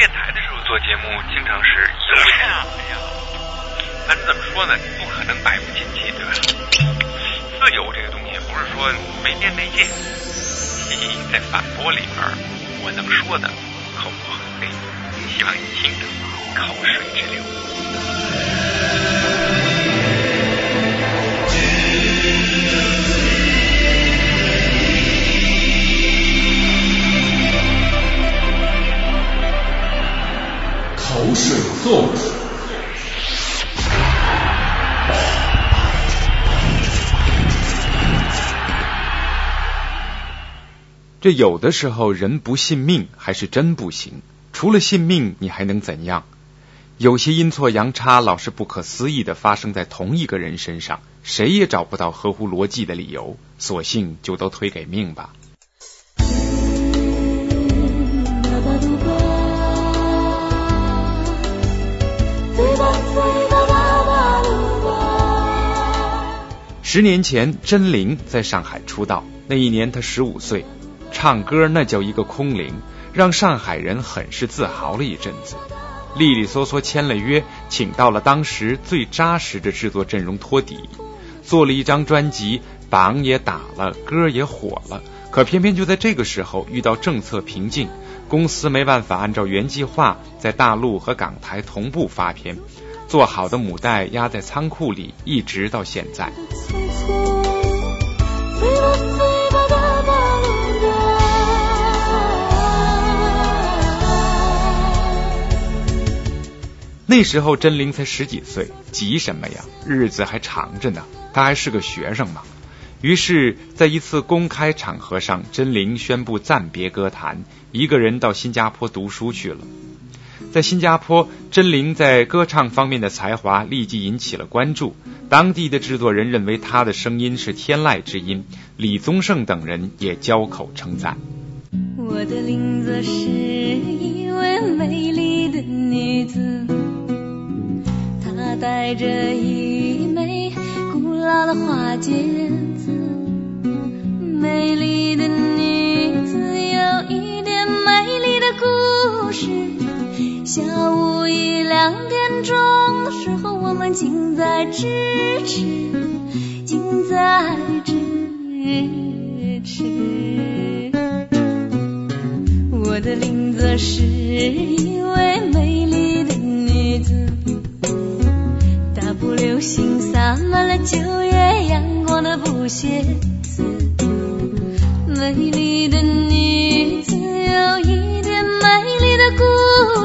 电台的时候做节目，经常是有呀，哎呀，反正怎么说呢，不可能百无禁忌，对吧？自由这个东西，不是说没边没界。嘻嘻，在反驳里边，我能说的口不很黑，希望你听的口水直流。作文。这有的时候人不信命还是真不行，除了信命，你还能怎样？有些阴错阳差老是不可思议的发生在同一个人身上，谁也找不到合乎逻辑的理由，索性就都推给命吧。十年前，甄玲在上海出道，那一年她十五岁，唱歌那叫一个空灵，让上海人很是自豪了一阵子。利利索索签了约，请到了当时最扎实的制作阵容托底，做了一张专辑，榜也打了，歌也火了。可偏偏就在这个时候遇到政策瓶颈，公司没办法按照原计划在大陆和港台同步发片，做好的母带压在仓库里，一直到现在。那时候真灵才十几岁，急什么呀？日子还长着呢，他还是个学生嘛。于是，在一次公开场合上，真灵宣布暂别歌坛，一个人到新加坡读书去了。在新加坡，甄玲在歌唱方面的才华立即引起了关注，当地的制作人认为她的声音是天籁之音，李宗盛等人也交口称赞。我的林子是一位美丽的女子，她戴着一枚古老的花戒指。美丽的女下午一两点钟的时候，我们近在咫尺，近在咫尺。我的林子是一位美丽的女子，大步流星洒满了九月阳光的布鞋子。美丽的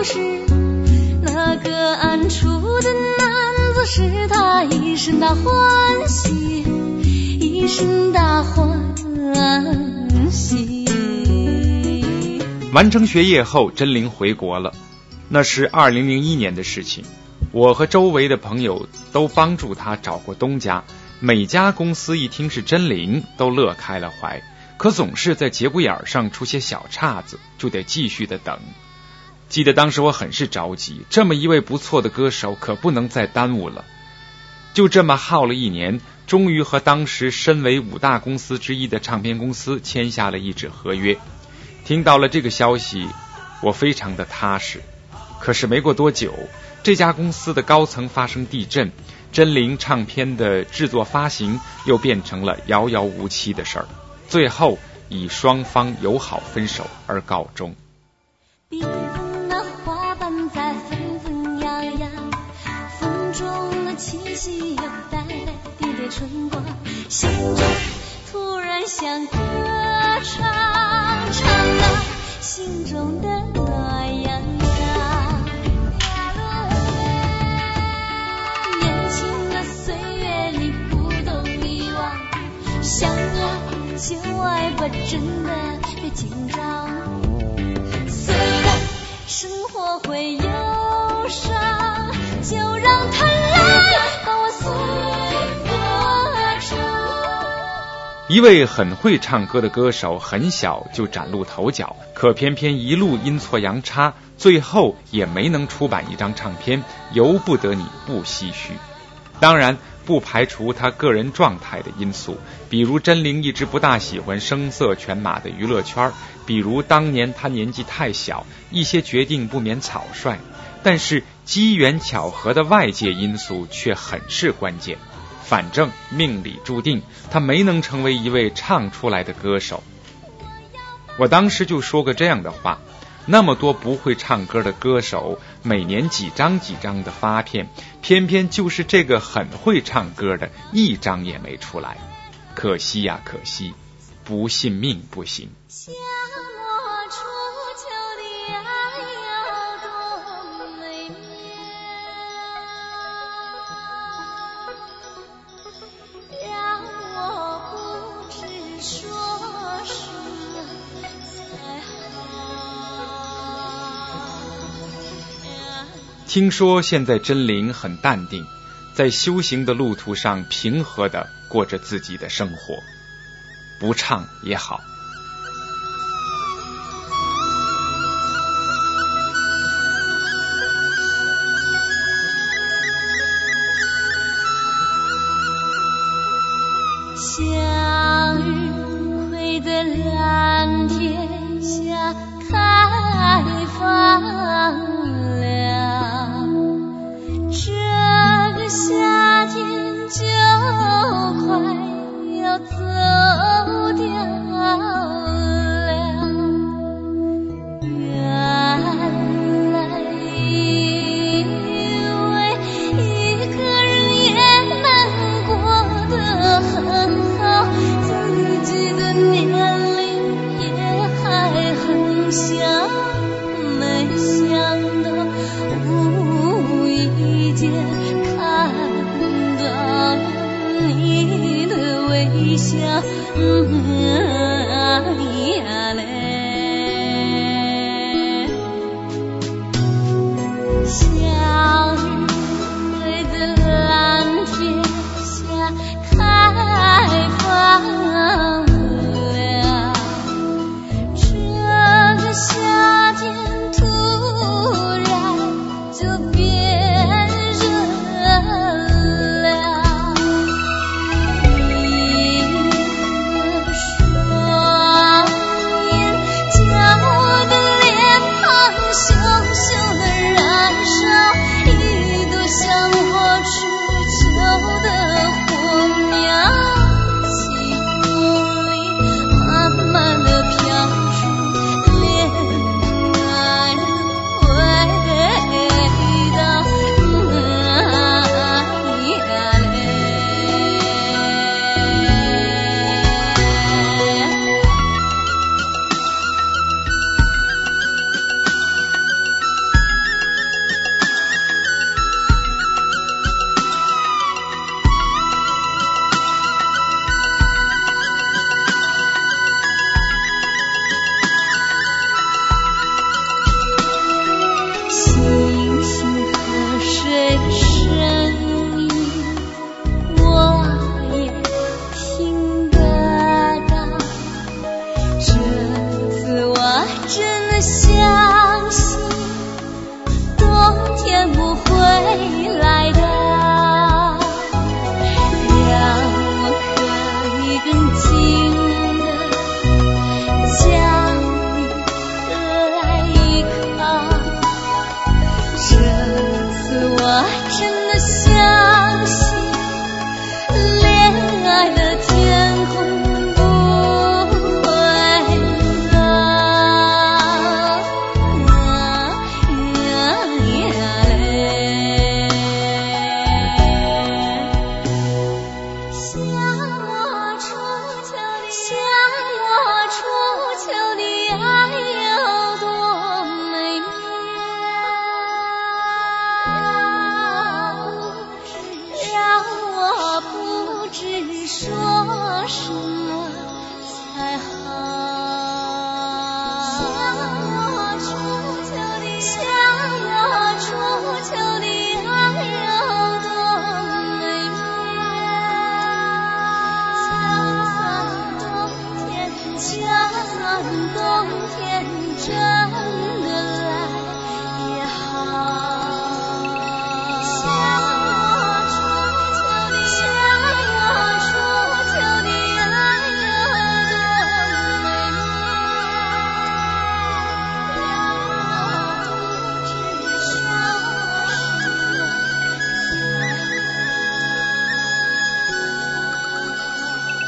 是，那个暗处的男子是他一生的欢喜，一生的欢喜。完成学业后，甄玲回国了，那是二零零一年的事情。我和周围的朋友都帮助他找过东家，每家公司一听是甄玲，都乐开了怀。可总是在节骨眼上出些小岔子，就得继续的等。记得当时我很是着急，这么一位不错的歌手，可不能再耽误了。就这么耗了一年，终于和当时身为五大公司之一的唱片公司签下了一纸合约。听到了这个消息，我非常的踏实。可是没过多久，这家公司的高层发生地震，真灵唱片的制作发行又变成了遥遥无期的事儿。最后以双方友好分手而告终。中的气息又带来点点春光，心中突然想歌唱，唱到心中的暖洋洋。年轻的岁月里不懂遗忘，相爱。就爱吧，真的别紧张。虽然生活会忧伤，就让它一位很会唱歌的歌手，很小就崭露头角，可偏偏一路阴错阳差，最后也没能出版一张唱片，由不得你不唏嘘。当然，不排除他个人状态的因素，比如真灵一直不大喜欢声色犬马的娱乐圈，比如当年他年纪太小，一些决定不免草率。但是机缘巧合的外界因素却很是关键。反正命里注定，他没能成为一位唱出来的歌手。我当时就说过这样的话。那么多不会唱歌的歌手，每年几张几张的发片，偏偏就是这个很会唱歌的，一张也没出来。可惜呀，可惜，不信命不行。听说现在真灵很淡定，在修行的路途上平和的过着自己的生活，不唱也好。向日葵的蓝天下开放。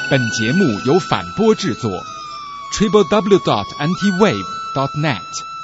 本节目由反播制作，triple w dot anti wave dot net。